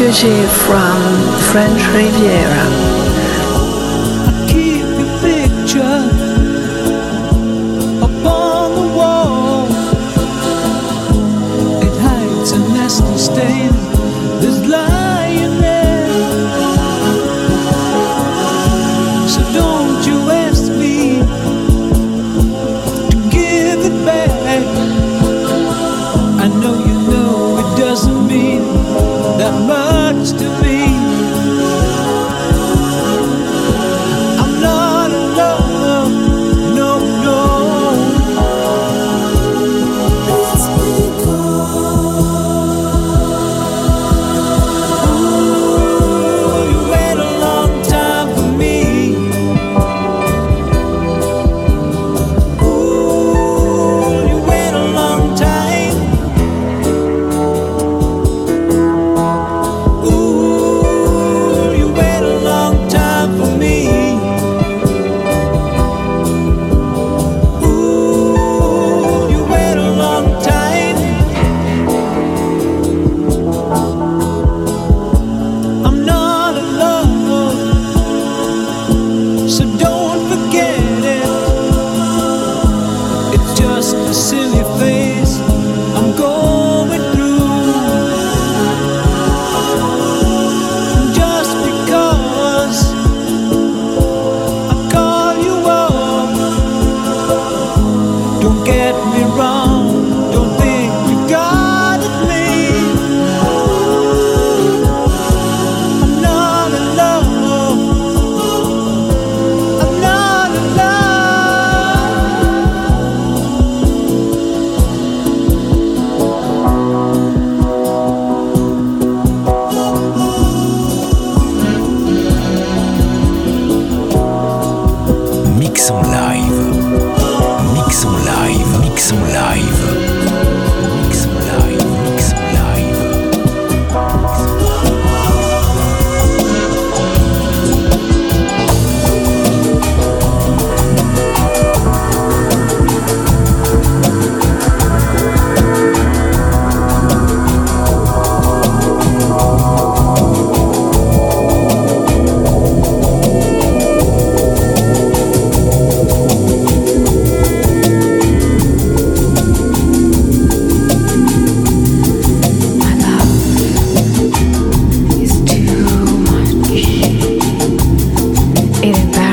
Monsieur from French Riviera. accidental.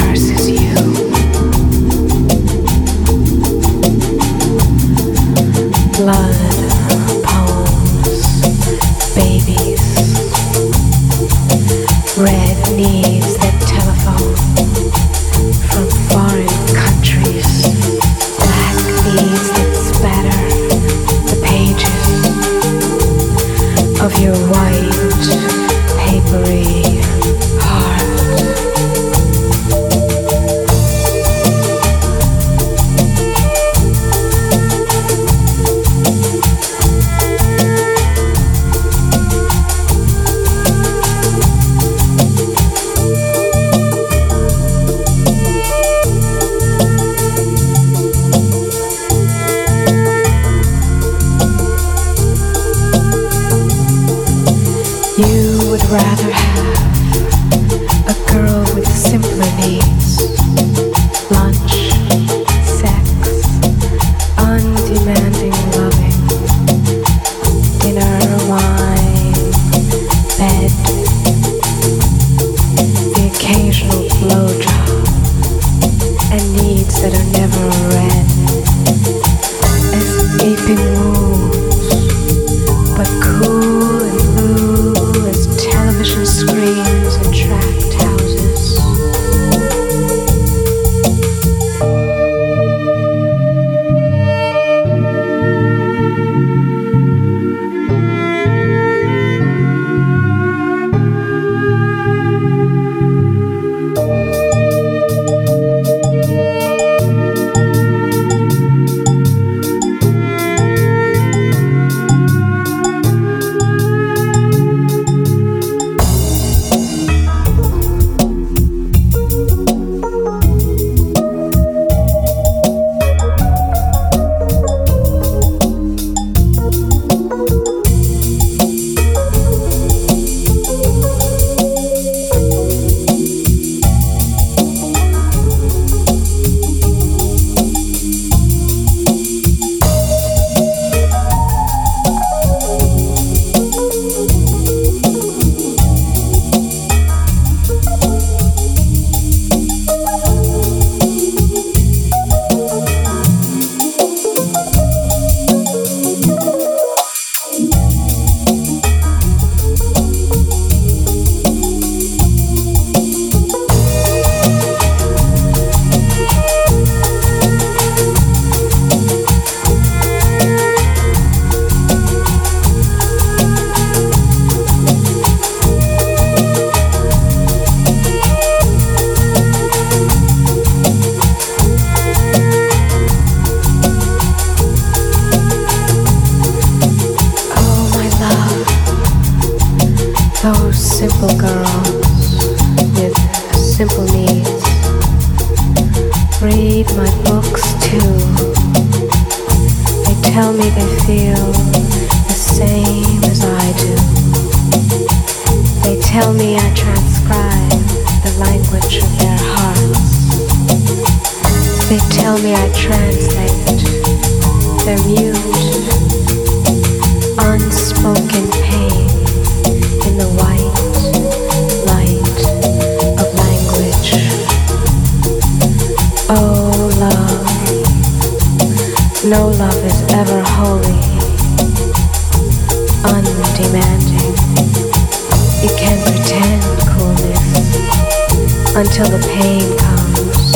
until the pain comes,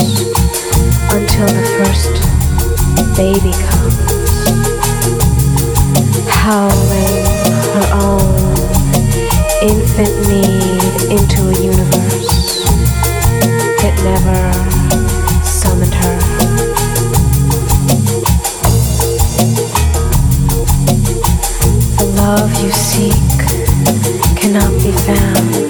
until the first baby comes, howling her own infant need into a universe that never summoned her. The love you seek cannot be found.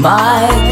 My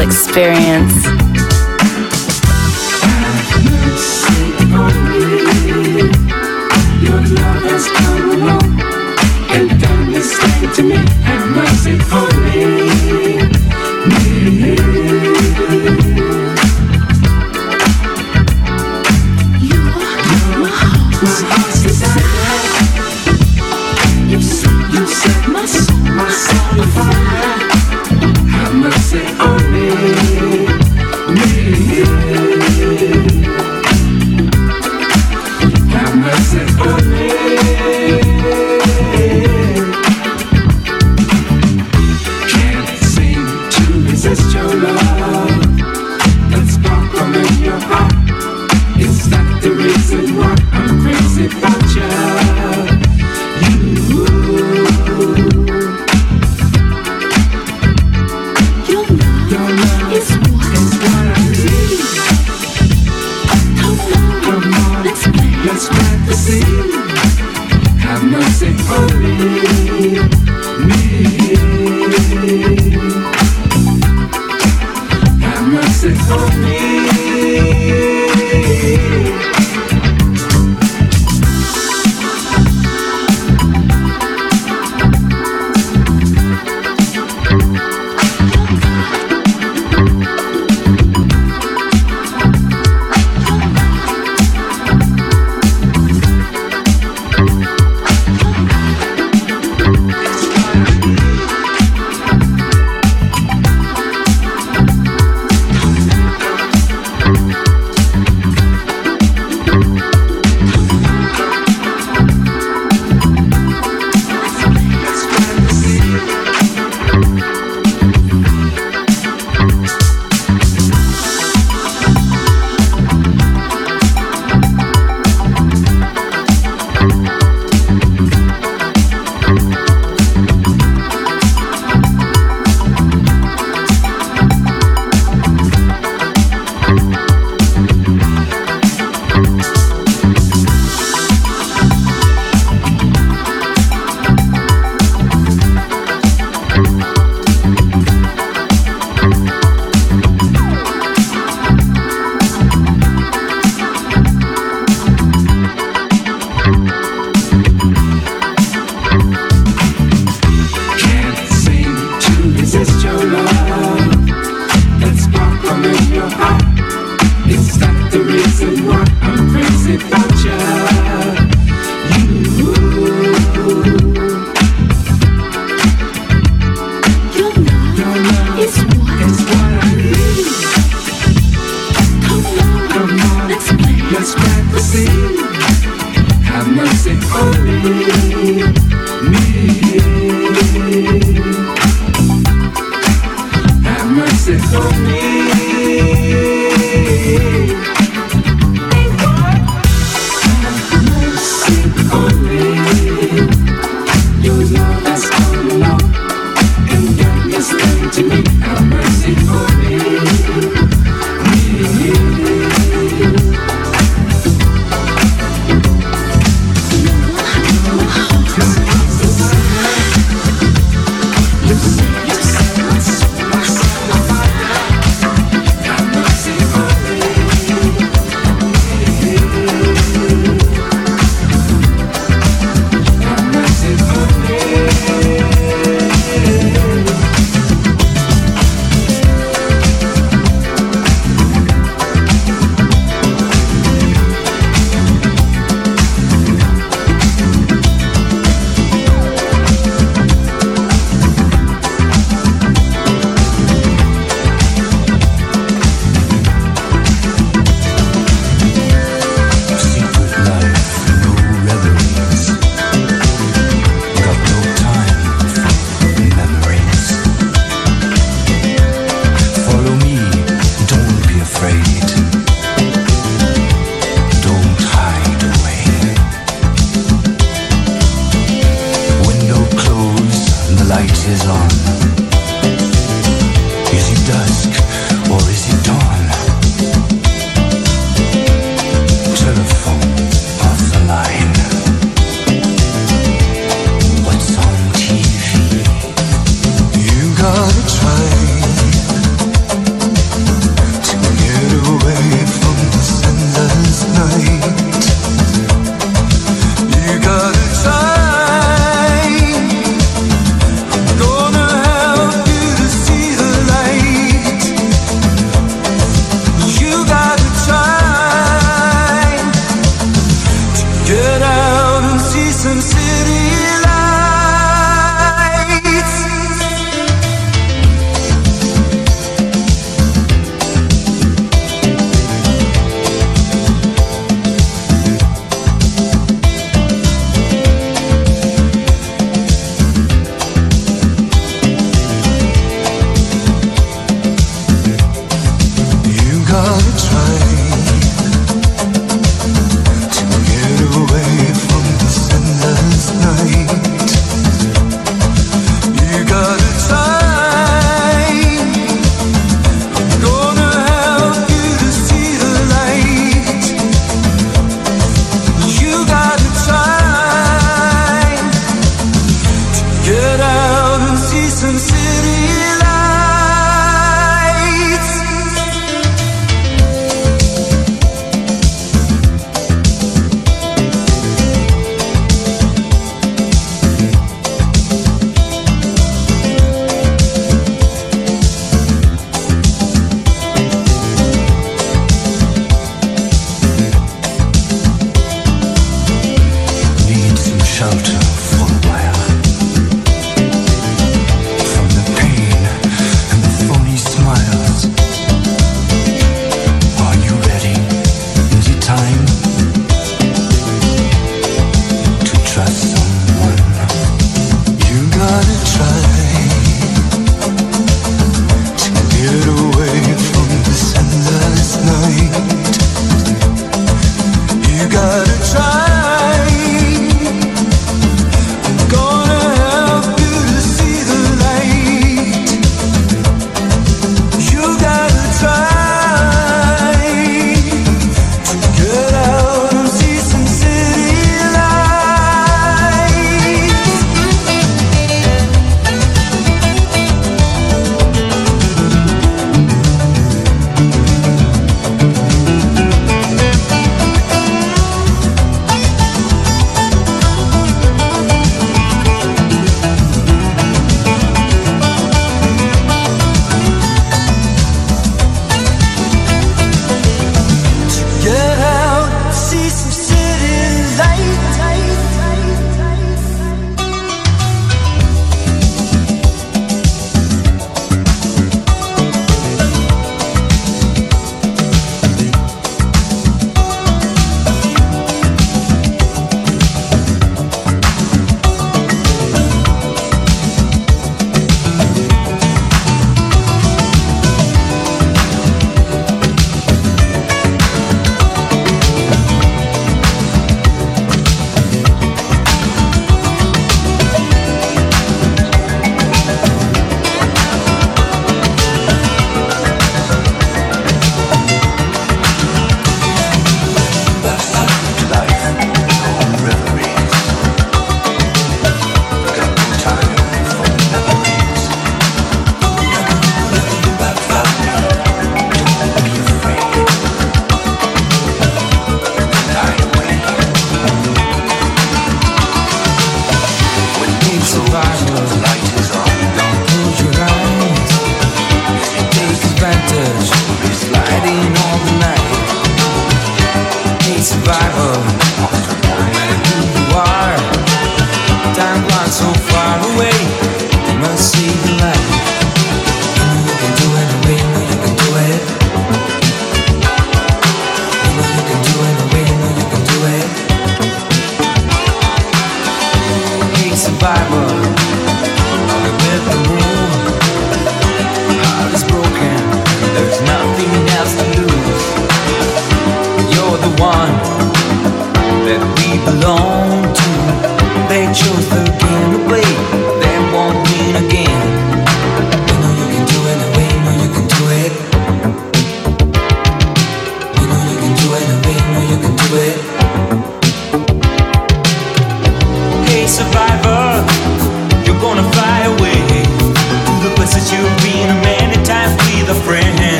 experience.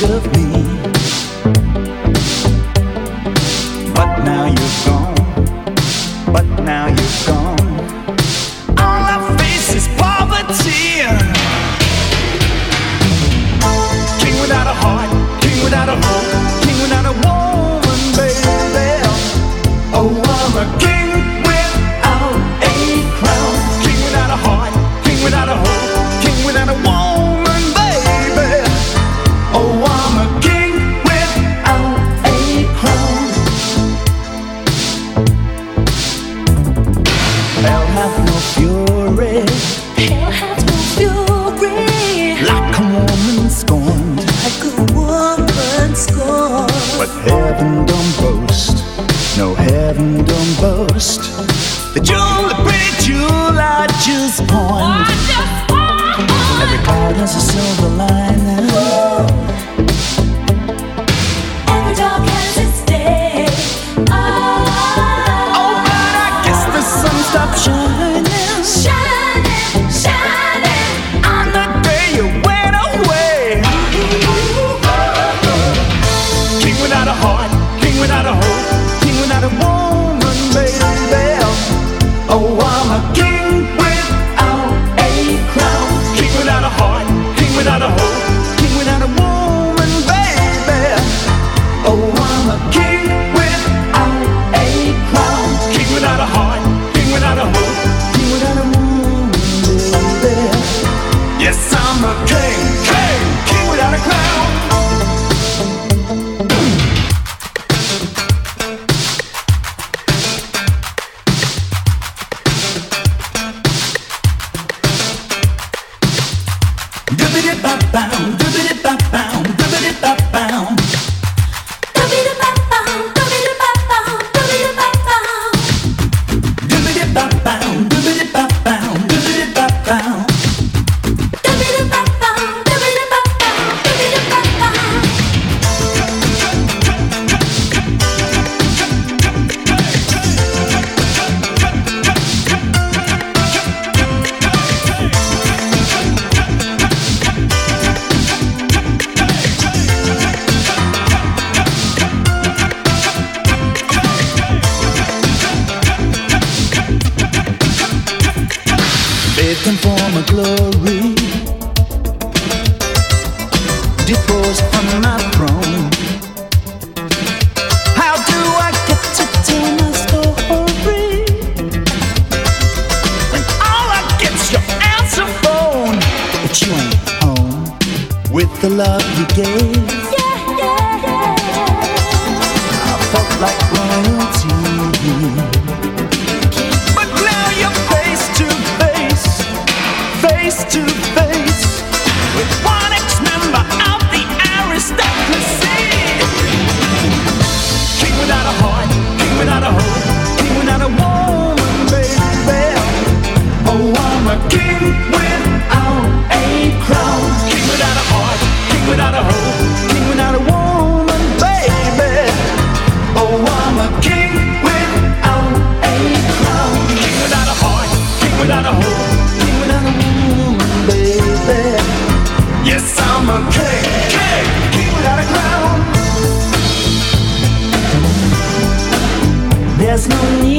A king of no need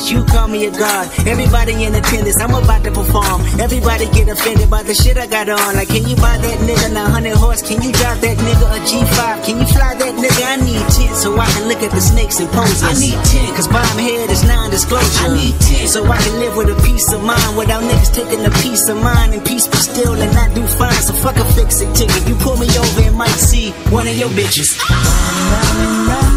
bitch, you call me a god. Everybody in attendance, I'm about to perform. Everybody get offended by the shit I got on. Like, can you buy that nigga 900 horse? Can you drive that nigga a G5? Can you fly that nigga? I need 10 so I can look at the snakes and poses. I need 10 cause bomb head is non disclosure. I need 10 so I can live with a peace of mind without niggas taking a peace of mind and peace be still and I do fine. So fuck a fix it ticket. You pull me over and might see one of your bitches. Ah,